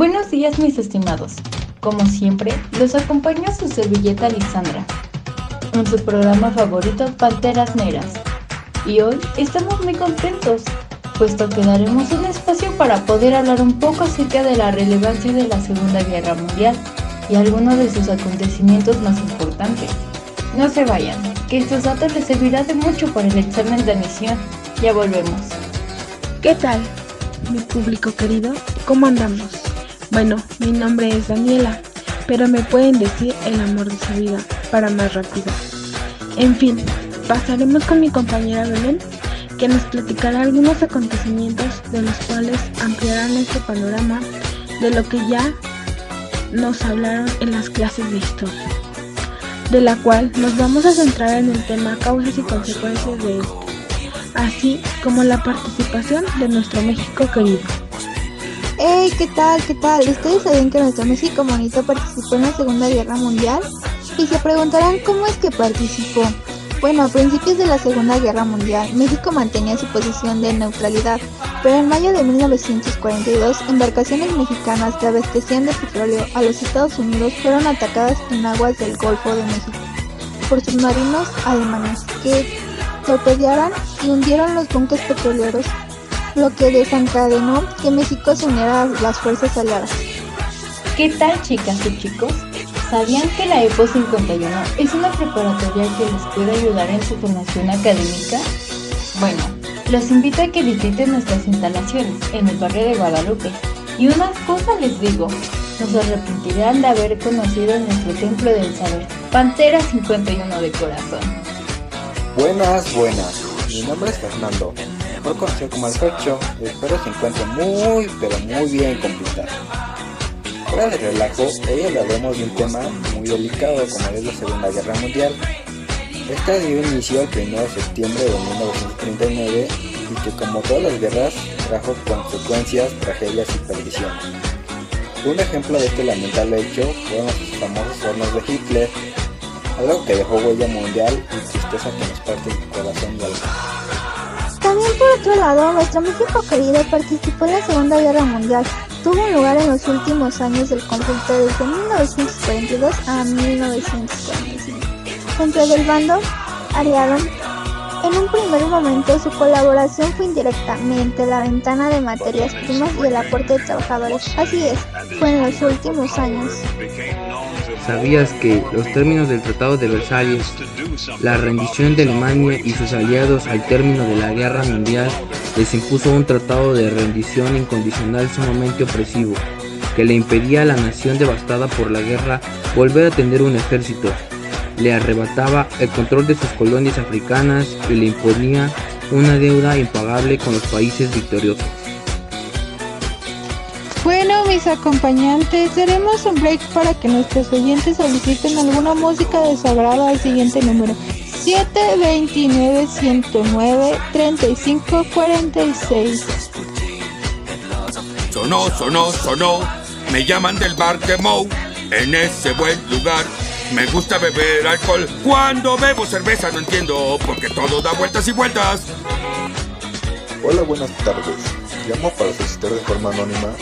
Buenos días mis estimados. Como siempre, los acompaña su servilleta Alexandra en su programa favorito Panteras Negras. Y hoy estamos muy contentos, puesto que daremos un espacio para poder hablar un poco acerca de la relevancia de la Segunda Guerra Mundial y algunos de sus acontecimientos más importantes. No se vayan, que estos datos les servirán de mucho para el examen de admisión. Ya volvemos. ¿Qué tal, mi público querido? ¿Cómo andamos? Bueno, mi nombre es Daniela, pero me pueden decir el amor de su vida para más rápido. En fin, pasaremos con mi compañera Belén, que nos platicará algunos acontecimientos de los cuales ampliarán este panorama de lo que ya nos hablaron en las clases de historia, de la cual nos vamos a centrar en el tema causas y consecuencias de esto, así como la participación de nuestro México querido. Hey, ¿qué tal? ¿Qué tal? ¿Ustedes sabían que nuestro México bonito participó en la Segunda Guerra Mundial? Y se preguntarán cómo es que participó. Bueno, a principios de la Segunda Guerra Mundial, México mantenía su posición de neutralidad, pero en mayo de 1942, embarcaciones mexicanas que abastecían de petróleo a los Estados Unidos fueron atacadas en aguas del Golfo de México por submarinos alemanes que torpedearan y hundieron los buques petroleros lo que desencadenó que México se uniera a las fuerzas aliadas. ¿Qué tal chicas y chicos? ¿Sabían que la EPO 51 es una preparatoria que les puede ayudar en su formación académica? Bueno, los invito a que visiten nuestras instalaciones en el barrio de Guadalupe. Y una cosa les digo, nos arrepentirán de haber conocido nuestro templo del saber, Pantera 51 de corazón. Buenas, buenas. Mi nombre es Fernando mejor conocido como el Fecho, espero se encuentre muy, pero muy bien complicado. Fuera de relajo, hoy hablaremos de un tema muy delicado como es la Segunda Guerra Mundial. Esta dio inicio el 1 de septiembre de 1939 y que como todas las guerras trajo consecuencias, tragedias y perdiciones. Un ejemplo de este lamentable hecho fueron los famosos hornos de Hitler, algo que dejó huella mundial y tristeza que nos parte el corazón y alma. También por otro lado, nuestro México querido participó en la Segunda Guerra Mundial. Tuvo lugar en los últimos años del conflicto desde 1942 a 1945. Dentro del bando aliado, en un primer momento su colaboración fue indirectamente la ventana de materias primas y el aporte de trabajadores. Así es, fue en los últimos años. ¿Sabías que los términos del Tratado de Versalles, la rendición de Alemania y sus aliados al término de la Guerra Mundial les impuso un tratado de rendición incondicional sumamente opresivo, que le impedía a la nación devastada por la guerra volver a tener un ejército, le arrebataba el control de sus colonias africanas y le imponía una deuda impagable con los países victoriosos. Bueno, mis acompañantes, daremos un break para que nuestros oyentes soliciten alguna música de sagrado al siguiente número. 729-109-3546. Sonó, sonó, sonó. Me llaman del bar de Moe. En ese buen lugar. Me gusta beber alcohol. Cuando bebo cerveza no entiendo. Porque todo da vueltas y vueltas. Hola, buenas tardes. Llamo para solicitar de forma anónima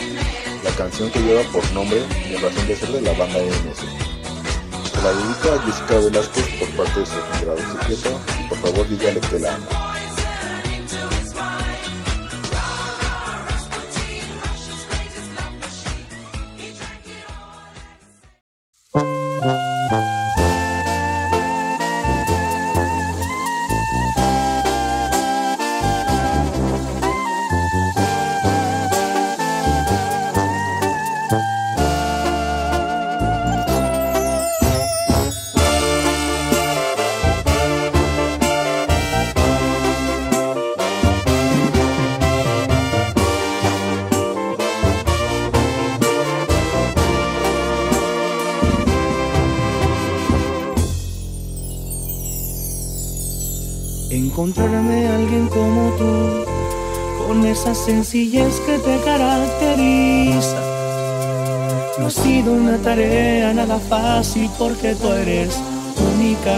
la canción que lleva por nombre y razón de ser de la banda MS. Se la dedico a Jessica Velázquez por parte de su grado secreto y por favor dígale que la amo. Sencillez que te caracteriza. No ha sido una tarea nada fácil porque tú eres única.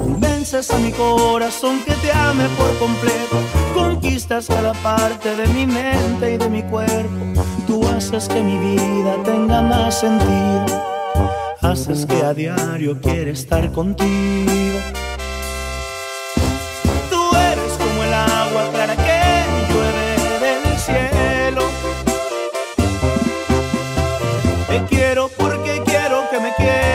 Convences a mi corazón que te ame por completo, conquistas cada parte de mi mente y de mi cuerpo. Tú haces que mi vida tenga más sentido. Haces que a diario quiera estar contigo. Quiero que me quieras,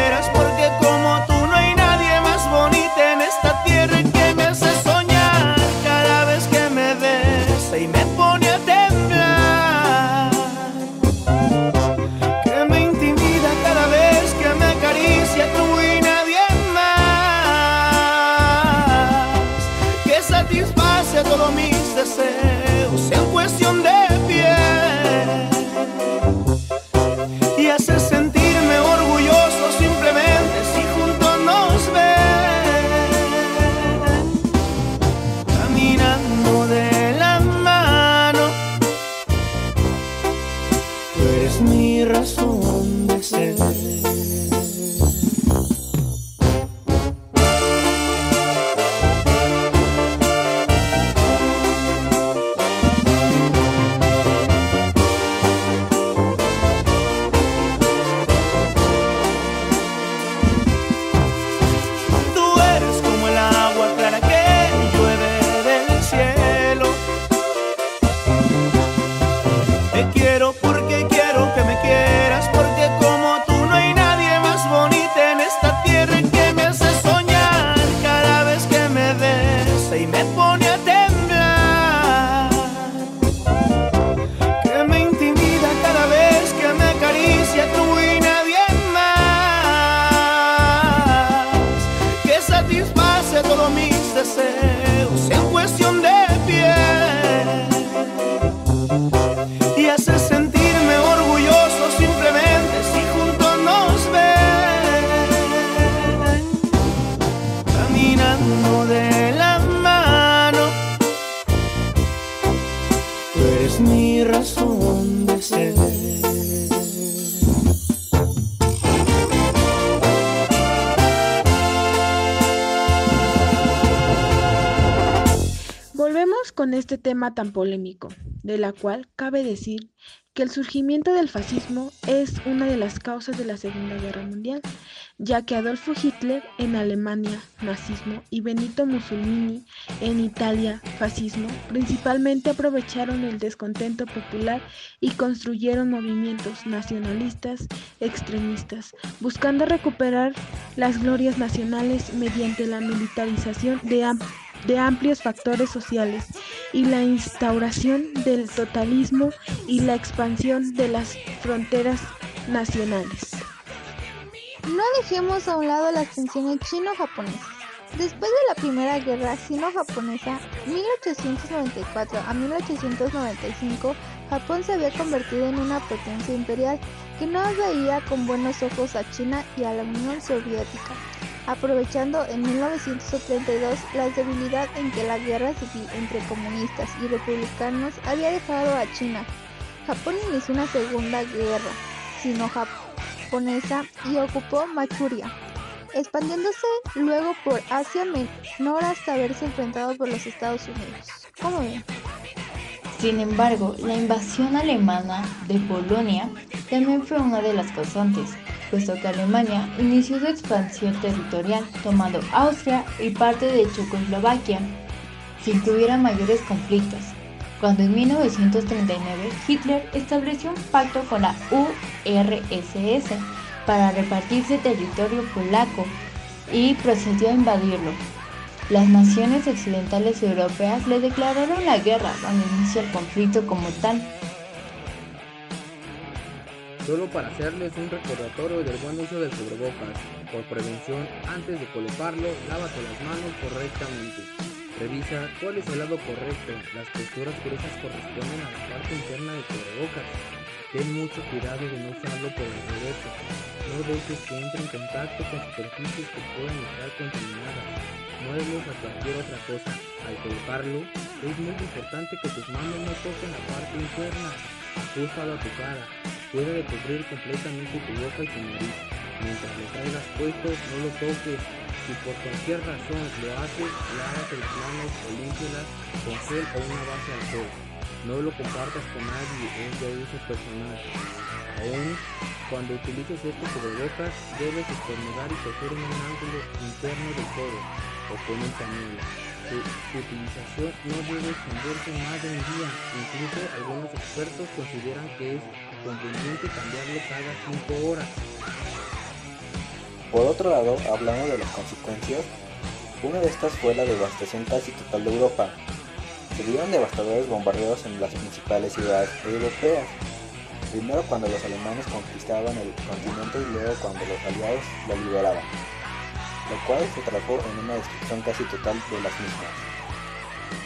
tema tan polémico, de la cual cabe decir que el surgimiento del fascismo es una de las causas de la Segunda Guerra Mundial, ya que Adolfo Hitler en Alemania, nazismo, y Benito Mussolini en Italia, fascismo, principalmente aprovecharon el descontento popular y construyeron movimientos nacionalistas extremistas, buscando recuperar las glorias nacionales mediante la militarización de am- de amplios factores sociales y la instauración del totalismo y la expansión de las fronteras nacionales. No dejemos a un lado las tensiones chino-japonesas. Después de la Primera Guerra Sino-Japonesa, 1894 a 1895, Japón se había convertido en una potencia imperial que no veía con buenos ojos a China y a la Unión Soviética, aprovechando en 1932 la debilidad en que la guerra civil entre comunistas y republicanos había dejado a China. Japón inició una segunda guerra sino-japonesa y ocupó Manchuria, expandiéndose luego por Asia Menor hasta verse enfrentado por los Estados Unidos. Sin embargo, la invasión alemana de Polonia también fue una de las causantes, puesto que Alemania inició su expansión territorial tomando Austria y parte de Checoslovaquia, sin que hubiera mayores conflictos, cuando en 1939 Hitler estableció un pacto con la URSS para repartirse territorio polaco y procedió a invadirlo. Las naciones occidentales europeas le declararon la guerra cuando inicia el conflicto como tal. Solo para hacerles un recordatorio del buen uso del cubrebocas. Por prevención, antes de colocarlo, lávate las manos correctamente. Revisa cuál es el lado correcto. Las posturas gruesas corresponden a la parte interna del cubrebocas. Ten mucho cuidado de no usarlo por el derecho. No dejes que entre en contacto con superficies que puedan estar contaminadas. Muévelos a cualquier otra cosa. Al colocarlo, es muy importante que tus manos no toquen la parte interna. Ajustalo a tu cara. Cuida de cubrir completamente tu boca y tu nariz. Mientras lo traigas puesto, no lo toques. Si por cualquier razón lo haces, lávate las manos o límpialas con gel o una base al sol. No lo compartas con nadie, es de uso personal. Aún cuando utilices este cubrebocas, debes estornudar y toser en un ángulo interno del codo o con un pañuelo. Su, utilización no debe extenderse más de un día. Incluso algunos expertos consideran que es conveniente cambiarlo cada 5 horas. Por otro lado, hablando de las consecuencias, una de estas fue la devastación casi total de Europa. Se dieron devastadores bombardeos en las principales ciudades europeas. Primero cuando los alemanes conquistaban el continente y luego cuando los aliados lo liberaban, lo cual se tradujo en una destrucción casi total de las mismas.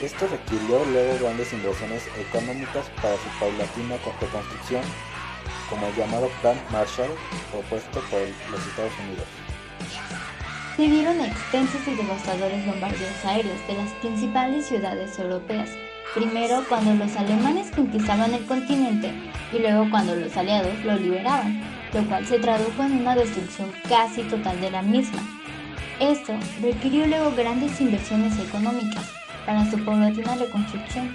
Esto requirió luego grandes inversiones económicas para su paulatina reconstrucción como el llamado Plan Marshall propuesto por los Estados Unidos. Se dieron extensos y devastadores bombardeos aéreos de las principales ciudades europeas, primero cuando los alemanes conquistaban el continente y luego cuando los aliados lo liberaban, lo cual se tradujo en una destrucción casi total de la misma. Esto requirió luego grandes inversiones económicas para su paulatina reconstrucción,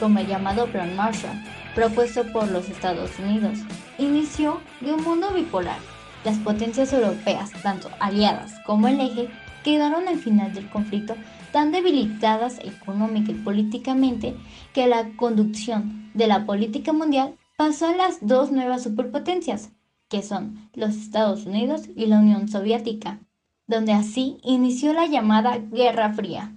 como el llamado Plan Marshall, propuesto por los Estados Unidos, inició de un mundo bipolar. Las potencias europeas, tanto aliadas como el eje, quedaron al final del conflicto tan debilitadas económica y políticamente que la conducción de la política mundial pasó a las dos nuevas superpotencias, que son los Estados Unidos y la Unión Soviética, donde así inició la llamada Guerra Fría.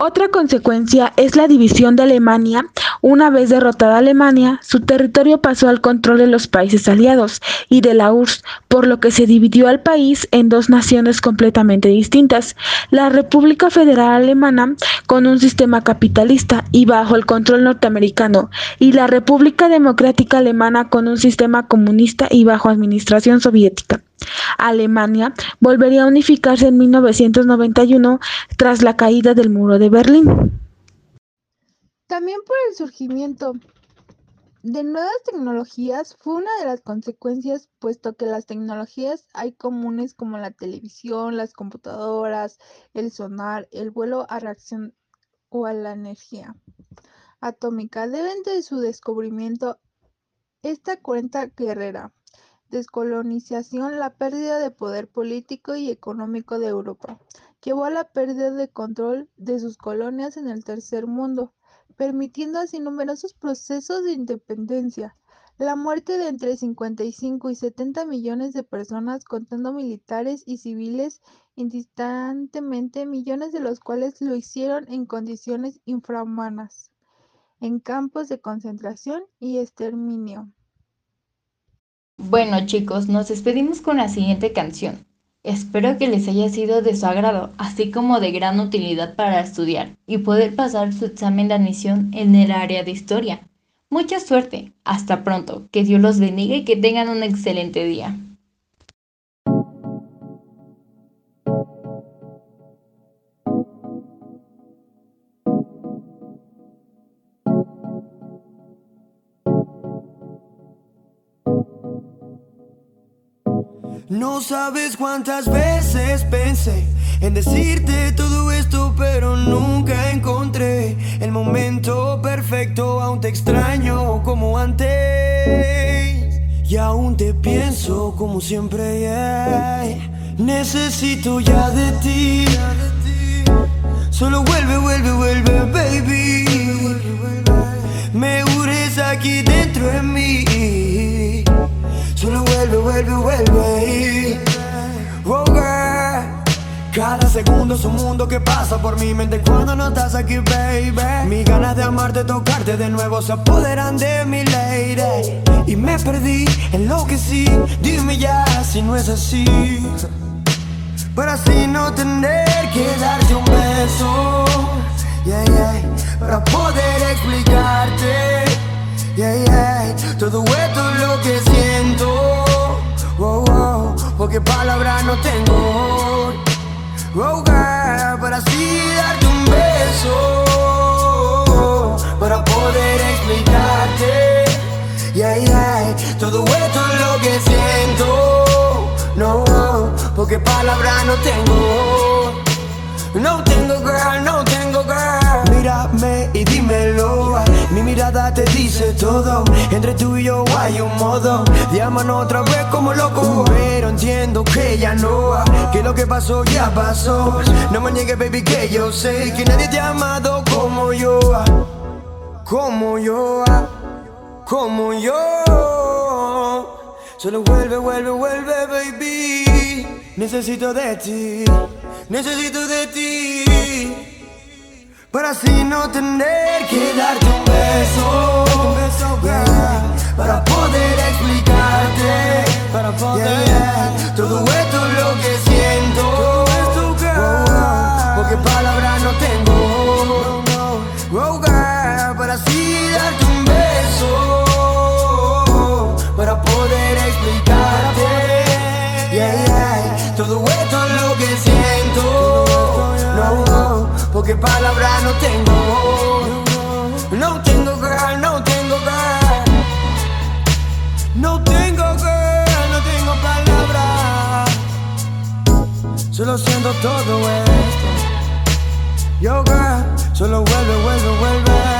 Otra consecuencia es la división de Alemania. Una vez derrotada Alemania, su territorio pasó al control de los países aliados y de la URSS, por lo que se dividió al país en dos naciones completamente distintas. La República Federal Alemana, con un sistema capitalista y bajo el control norteamericano, y la República Democrática Alemana, con un sistema comunista y bajo administración soviética. Alemania volvería a unificarse en 1991 tras la caída del muro de Berlín. También por el surgimiento de nuevas tecnologías fue una de las consecuencias, puesto que las tecnologías hay comunes como la televisión, las computadoras, el sonar, el vuelo a reacción o a la energía atómica deben de su descubrimiento esta cuenta guerrera descolonización, la pérdida de poder político y económico de Europa llevó a la pérdida de control de sus colonias en el Tercer Mundo, permitiendo así numerosos procesos de independencia. La muerte de entre 55 y 70 millones de personas, contando militares y civiles indistintamente, millones de los cuales lo hicieron en condiciones infrahumanas, en campos de concentración y exterminio. Bueno chicos, nos despedimos con la siguiente canción. Espero que les haya sido de su agrado, así como de gran utilidad para estudiar y poder pasar su examen de admisión en el área de historia. Mucha suerte, hasta pronto, que Dios los bendiga y que tengan un excelente día. No sabes cuántas veces pensé en decirte todo esto, pero nunca encontré el momento perfecto. Aún te extraño como antes y aún te pienso como siempre. Necesito ya de ti. Solo vuelve, vuelve, vuelve, baby. Me ures aquí dentro de mí. Vuelve, vuelve. Oh, girl. Cada segundo es un mundo que pasa por mi mente cuando no estás aquí, baby. Mis ganas de amarte, tocarte de nuevo se apoderan de mi lady. Y me perdí, enloquecí. Dime ya si no es así. Para así no tener que darte un beso. Yeah, yeah. Para poder explicarte. Yeah, yeah. Todo esto es lo que siento. Oh, oh, porque palabras no tengo. Oh, girl, para así darte un beso. Para poder explicarte. Yeah, yeah. Todo esto es lo que siento. No, porque palabras no tengo. No tengo girl, no tengo girl. Mírame y dímelo. Mi mirada te dice todo. Entre tú y yo hay un modo. Llaman otra vez como loco. Pero entiendo que ya no. Que lo que pasó ya pasó. No me niegues, baby, que yo sé que nadie te ha amado como yo. Como yo. Como yo. Solo vuelve, vuelve, vuelve, baby. Necesito de ti necesito de ti. Para así no tener que darte un beso, no tengo. No tengo girl, no tengo girl. No tengo girl, no tengo palabras. Solo siento todo esto. Yo girl, solo vuelve, vuelve, vuelve.